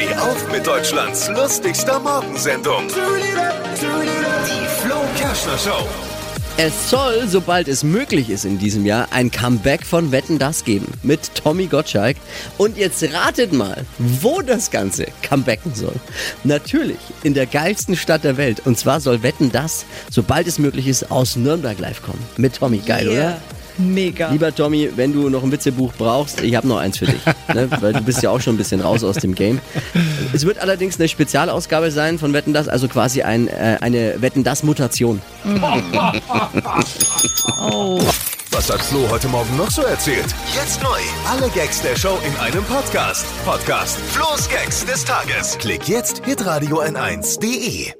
Steh auf mit Deutschlands lustigster Morgensendung. Die Flo Kerschner Show. Es soll, sobald es möglich ist in diesem Jahr, ein Comeback von Wetten das geben mit Tommy Gottschalk. Und jetzt ratet mal, wo das Ganze comebacken soll. Natürlich in der geilsten Stadt der Welt. Und zwar soll Wetten das, sobald es möglich ist, aus Nürnberg live kommen. Mit Tommy. Geil, Yeah. oder? Mega. Lieber Tommy, wenn du noch ein Witzebuch brauchst, ich habe noch eins für dich. ne? Weil du bist ja auch schon ein bisschen raus aus dem Game. Es wird allerdings eine Spezialausgabe sein von Wetten das, also quasi ein, äh, eine Wetten das Mutation. oh. Was hat Flo heute Morgen noch so erzählt? Jetzt neu. Alle Gags der Show in einem Podcast. Podcast Flo's Gags des Tages. Klick jetzt hitradio n1.de.